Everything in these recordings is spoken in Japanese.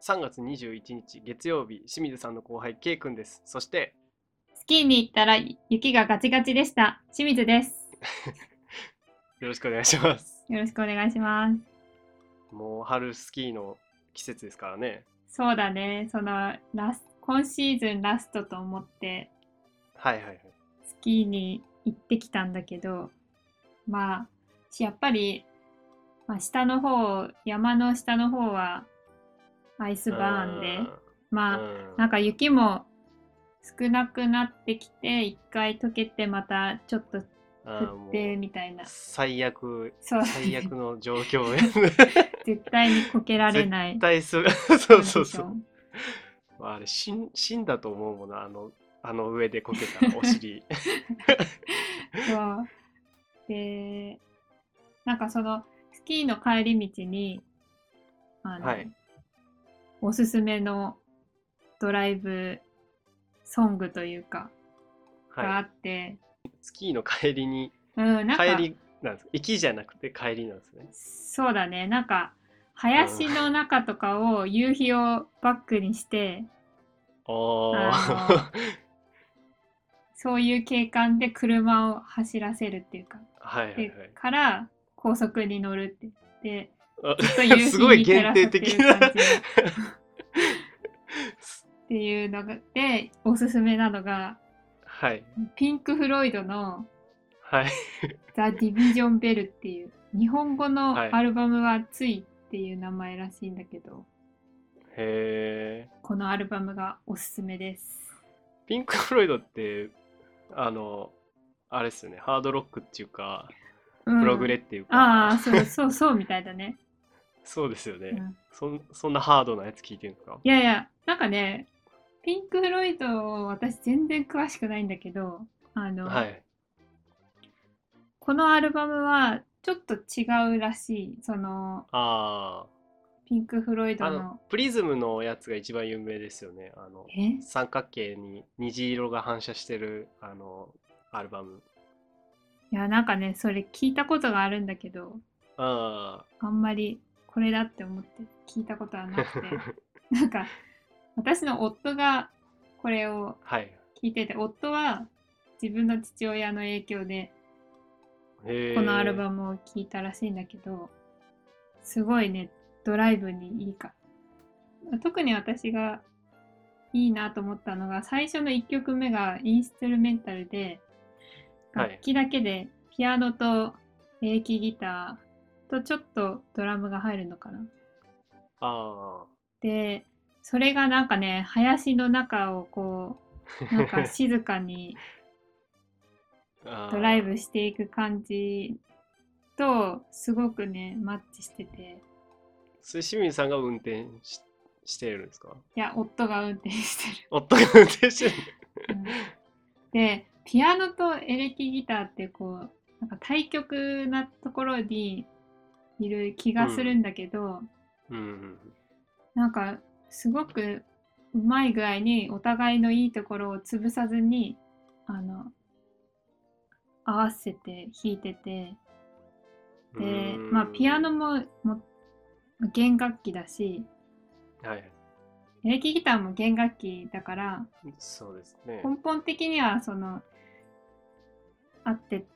3月21日月曜日、清水さんの後輩、K 君です。そして、スキーに行ったら雪がガチガチでした。清水です。よろしくお願いします。よろしくお願いします。もう春スキーの季節ですからね。そうだね、そのラス今シーズンラストと思ってはいはいはい。スキーに行ってきたんだけど、まあ、しやっぱり、まあ、下の方、山の下の方はアイスバーンで、まあ、うんなんか雪も少なくなってきて、一回溶けてまたちょっと降ってみたいな。最悪、そう、最悪の状況で 絶対にこけられない。絶対す そうそうそう。まあ、あれ死ん死んだと思うもんな、あの、あの上でこけたらお尻。そう。で、なんかそのスキーの帰り道に、あの、はいおすすめのドライブソングというか、があはって、い。スキーの帰りに、うん、なんか、帰りなんです行きじゃなくて帰りなんですね。そうだね、なんか、林の中とかを夕日をバックにして、おー。あそういう景観で車を走らせるっていうか、ではいはいはい。から高速に乗るって言って、すごい限定的な。っていうのがでおすすめなのがはい。ピンク・フロイドのはい。「ザ・ディビジョン・ベル」っていう日本語のはいアルバムは「つい」っていう名前らしいんだけど、へえ。このアルバムがおすすめです。ピンク・フロイドって、あの、あれですよね、ハードロックっていうか、うんプログレっていうか、ああそうそうそうみたいだね、そうですよね、うんそん。そんなハードなやつ聞いてるんですか？いやいやなんかねピンク・フロイド私全然詳しくないんだけどあの、はい。このアルバムはちょっと違うらしいそのあピンク・フロイドのの、プリズムのやつが一番有名ですよね。あの、え？三角形に虹色が反射してる、あの、アルバム。いやなんかねそれ聞いたことがあるんだけどああんまりこれだって思って聞いたことはなくてあ。なんか私の夫がこれをはい。聞いてて夫は自分の父親の影響で。このアルバムを聞いたらしいんだけどすごいねドライブにいいか特に私がいいなと思ったのが最初の1曲目がインストゥルメンタルではい楽器だけでピアノとエレキギターとちょっとドラムが入るのかな。あでそれがなんかね林の中をこう なんか静かにあ。ドライブしていく感じとすごくねマッチしてて。それ清水さんが運転ししてるんですか？いや夫が運転して夫が運転してる。る、うん。でピアノとエレキギターってこうなんか対極なところにいる気がするんだけど、うん。なんかすごくうまい具合にお互いのいいところを潰さずにあの合わせて弾いててで、うんまあピアノもも弦楽器だしはい。エレキギターも弦楽器だからそうですね。根本的にはそのあって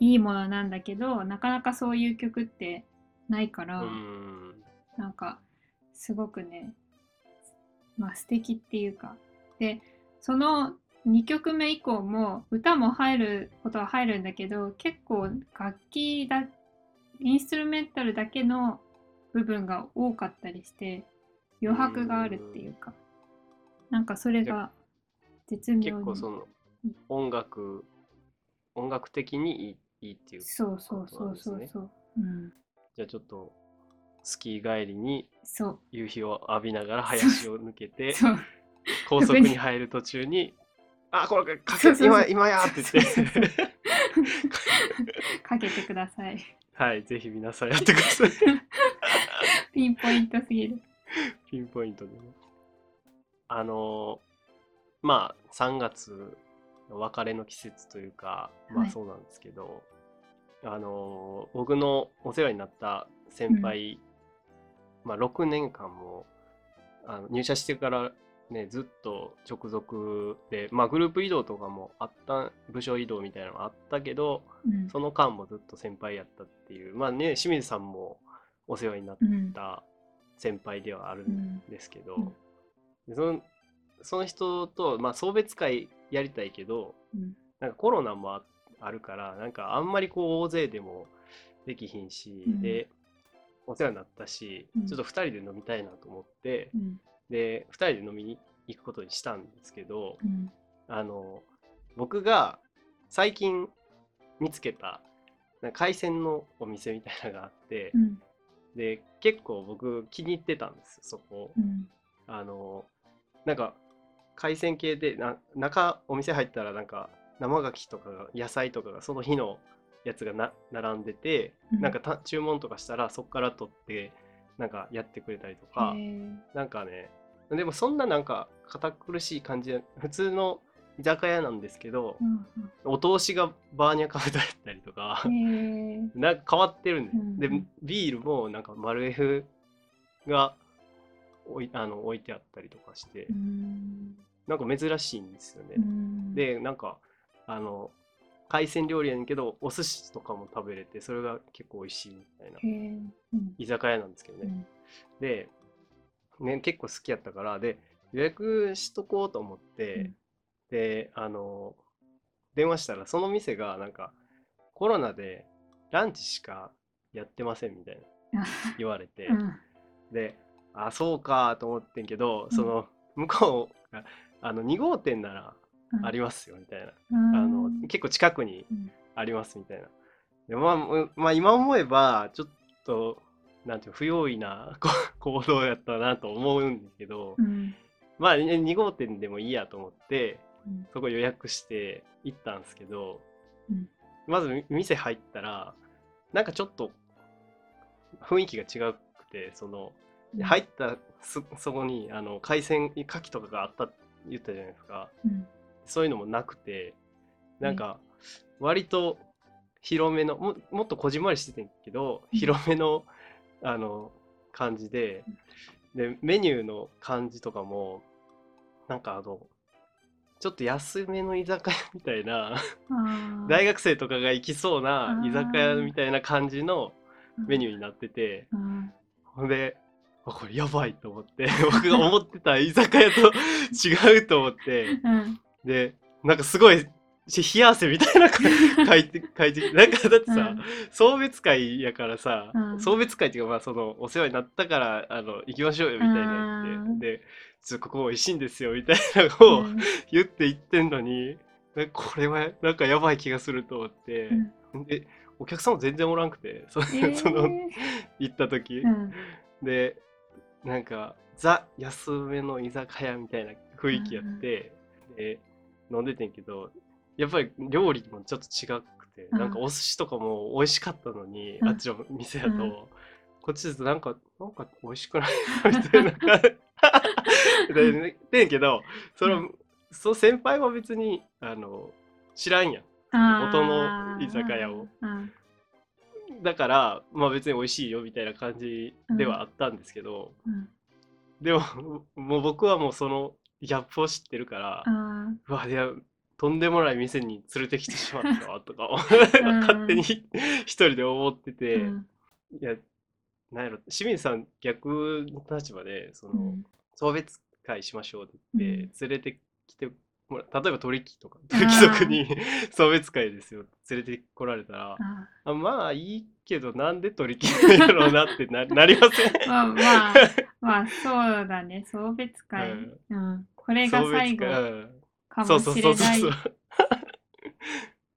いいものなんだけどなかなかそういう曲ってないから、うん。なんかすごくねまあ素敵っていうか。でその2曲目以降も歌も入ることは入るんだけど結構楽器だインストゥルメンタルだけの部分が多かったりして余白があるっていうか。なんかそれが絶妙に。結構その音楽、音楽的にいいいいっていうそうそうそうそうそう、うん、じゃあちょっとスキー帰りにそう。夕日を浴びながら林を抜けてそう。高速に入る途中に「あこれかけそうそうそう。今今や!」って言って。かけてください。はいぜひ皆さんやってください。ピンポイントすぎる。ピンポイントでね。あのまあ3月の別れの季節というかまはい。あそうなんですけど、あの僕のお世話になった先輩、まあ6年間もあの入社してからねずっと直属でまあグループ移動とかもあった部署移動みたいなのがあったけどうん。その間もずっと先輩やったっていうまあね清水さんもお世話になっうんた先輩ではあるうんんですけど、うん。でそのその人と、まあ、送別会やりたいけどうん。なんかコロナもああるからなんかあんまりこう大勢でもできひんし、うん。でお世話になったし、うん。ちょっと2人で飲みたいなと思って、うん。で2人で飲みに行くことにしたんですけどうん。あの僕が最近見つけた海鮮のお店みたいなのがあって、うん。で結構僕気に入ってたんですよそこ。うん。あのなんか海鮮系でな中お店入ったらなんか生牡蠣とかが野菜とかがその日のやつがな並んでて、うん。なんかた注文とかしたらそこから取ってなんかやってくれたりとか、なんかねでもそんななんか堅苦しい感じで普通の居酒屋なんですけど、うんお通しがバーニャカウダやったりとか、なんか変わってるんです、うん。でビールもなんかマルエフが置いあの置いてあったりとかして、うん。なんか珍しいんですよね。うん。でなんかあの海鮮料理やねんけどお寿司とかも食べれてそれが結構美味しいみたいな居酒屋なんですけどね。うん。で、ね、結構好きやったからで予約しとこうと思って、うん。であの電話したらその店がなんかコロナでランチしかやってませんみたいな 言われて、うん。であそうかと思ってんけど、うん。その向こうがあの2号店ならうんありますよみたいな、うん。あの結構近くにうん。ありますみたいな。でまあむ、まあ、今思えばちょっとなんていうの不用意な こ行動やったなと思うんだけど、うん。まあね2号店でもいいやと思ってうん。そこ予約して行ったんですけど、うん。まずみ店入ったらなんかちょっと雰囲気が違くてそのうん。入ったそそこにあの海鮮牡蠣とかがあったって言ったじゃないですか。うんそういうのもなくてなんか割と広めのももっとこじんまりしてたけどうん。広めのあの感じででメニューの感じとかもなんかあのちょっと安めの居酒屋 みたいな大学生とかが行きそうな居酒屋みたいな感じのメニューーになっててうんほん。であこれやばいと思って僕が思ってた居酒屋と 違うと思ってうんでなんかすごいし冷や汗みたいな 書いて書いてなんかだってさ、うん。送別会やからさ、うん。送別会っていうかまあそのお世話になったからあの行きましょうよみたいなやうん。ってでちょっとここ美味しいんですよみたいなのをうん。言って言ってんのになんかこれはなんかやばい気がすると思って、でお客さんも全然おらんくてそ,、えー。その行った時、うん。でなんかザ安めの居酒屋みたいな雰囲気やって、で飲んでてんけどやっぱり料理もちょっと違くて、うん。なんかお寿司とかも美味しかったのに、うん。あっちの店やと、うん。こっちだとなんかなんか美味しくないみたいな。感じでんけどその、うその先輩は別にあの知らんやん。元の居酒屋を。うん。だからまあ別に美味しいよみたいな感じではあったんですけど、うん。でももう僕はもうそのギャップを知ってるから、あうわいやとんでもない店に連れてきてしまったわとか ん勝手に 一人で思ってーて、うん。いやなんやろ清水さん逆の立場でその、うん。送別会しましょうって言って、うん。連れてきて例えば鳥貴とか。鳥貴族に 送別会ですよ。連れてこられたら。ああまあいいけどなんで鳥貴なんやろうなってな なりません？ーまあまあ まあそうだね。送別会、うん。うん、これが最後かもしれないそうそうそう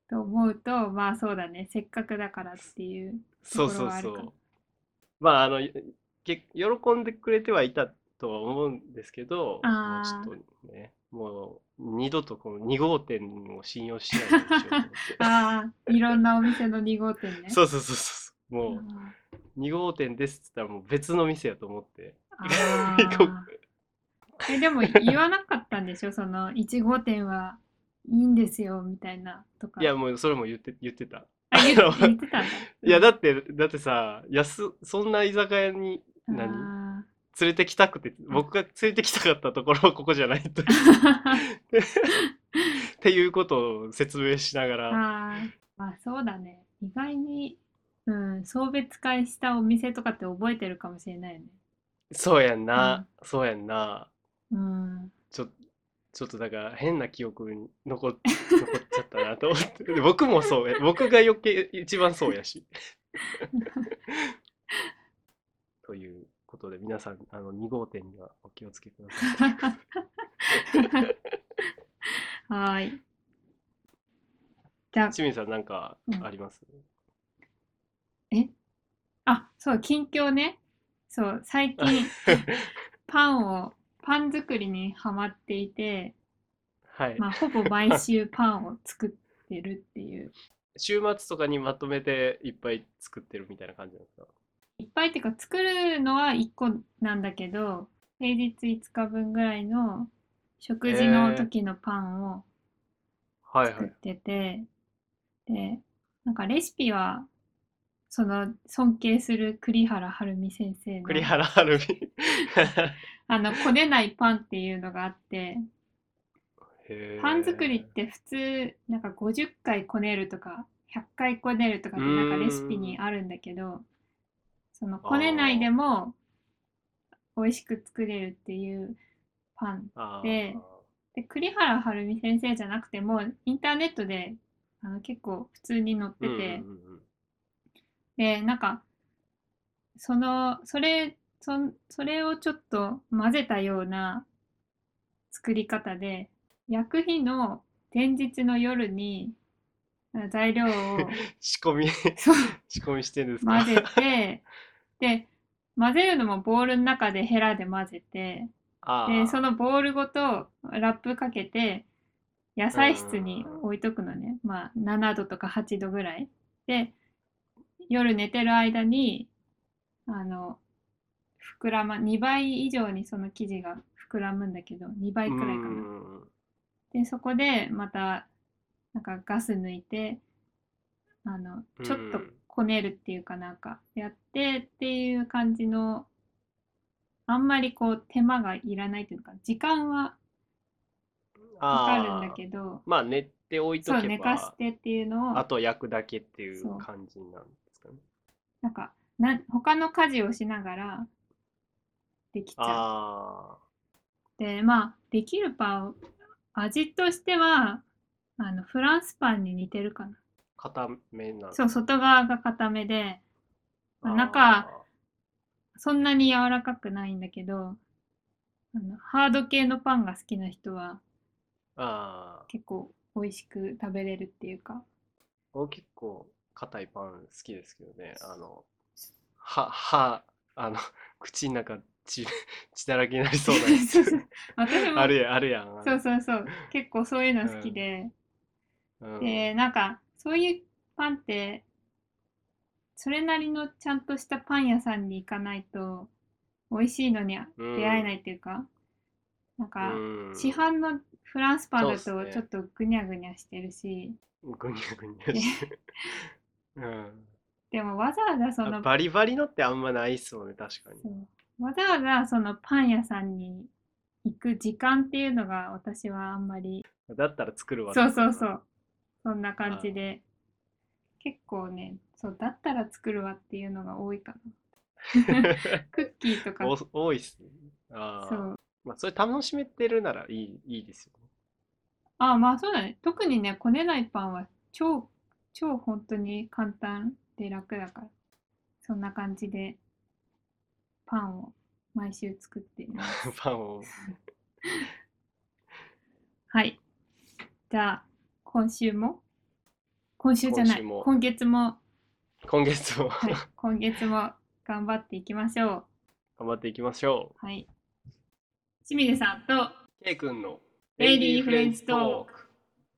と思うとまあそうだね。せっかくだからっていうそうところはあるか。そうそう。まああのけ喜んでくれてはいたとは思うんですけど、もうちょっとね、もう二度とこの2号店を信用しないようにしようと思って。ああいろんなお店の2号店ねそうそうそうそう。もうんう2号店ですって言ったらもう別の店やと思って。あ行こでも言わなかったんでしょ？その1号店はいいんですよみたいなとかいやもうそれも言って言ってた。あ 言ってたいやだってだってさ安そんな居酒屋に何？あ連れてきたくて、僕が連れてきたかったところはここじゃないと。っていうことを説明しながら、まあそうだね。意外に、うん、送別会したお店とかって覚えてるかもしれないよね。そうやんな、そうやんな。うん。ちょちょっとだから変な記憶に残っ残っちゃったなと思って。で僕もそうや。僕が余計一番そうやし。ということで皆さんあの2号店にはお気をつけください。はーい。じゃあ、清水さんなんかあります、あ、そう、近況ね。そう、最近、パンを、パン作りにハマっていて、はい、まあ、ほぼ毎週パンを作ってるっていう。週末とかにまとめていっぱい作ってるみたいな感じなんですか？いっぱいっていうか、作るのは1個なんだけど、平日5日分ぐらいの食事の時のパンを作っはいはい。てて、で、なんかレシピは、その尊敬する栗原はるみ先生の栗原はるみ。あのこねないパンっていうのがあってパン作りって普通なんか50回こねるとか100回こねるとかってなんかレシピにあるんだけどそのこねないでも美味しく作れるっていうパンでで栗原はるみ先生じゃなくてもインターネットであの結構普通に載ってて、うんうんうんうん。でなんかそのそれそんそれをちょっと混ぜたような作り方で焼く日の前日の夜にあ材料を 仕込み。そう。仕込みしてるんですか？混ぜてで混ぜるのもボウルの中でヘラで混ぜてあでそーのボウルごとラップかけて野菜室に置いとくのね。まあ7度とか8度ぐらい。で夜寝てる間にあの膨らま2倍以上にその生地が膨らむんだけど2倍くらいかうな。ん。でそこでまたなんかガス抜いてあのちょっとうんこねるっていうかなんかやってっていう感じのあんまりこう手間がいらないというか時間はかかるんだけどまあ寝ておいとそうけ寝かしばてっていうのをあと焼くだけっていそうう感じなんですかねなんかなん他の家事をしながらできちゃう。あでまあできるパン味としてはあのフランスパンに似てるかな。あ固めなんそう外側が固めで中そんなに柔らかくないんだけどあのハード系のパンが好きな人は結構美味しく食べれるっていうか。僕結構硬いパン好きですけどね。あの歯歯あの 口の中血血 だらけになりそうなやつ。私もあるやんあるやん。そうそうそう。結構そういうの好きで、うん。でなんかそういうパンってそれなりのちゃんとしたパン屋さんに行かないと美味しいのにうん。出会えないっていうか、なんかうん。市販のフランスパンだとちょっとぐにゃぐにゃしてるし、ぐにゃぐにゃして うん。でもわざわざそのバリバリのってあんまないっすもんね確かに。わざわざそのパン屋さんに行く時間っていうのが私はあんまり。だったら作るわ。そうそうそうそんな感じで。結構ねそうだったら作るわっていうのが多いかな。クッキーとか。お多いっす。ねあー。そう。まあそれ楽しめてるならいいいいですよ。ねあまあそうだね。特にねこねないパンは超超本当に簡単で楽だから。そんな感じでパンを毎週作っています。パンを。はい。じゃあ今週も？今週じゃない。今月も。今月も。はい。今月も頑張っていきましょ頑張っていきましょう。はい。清水さんとう K 君のレイリーフレンズトーク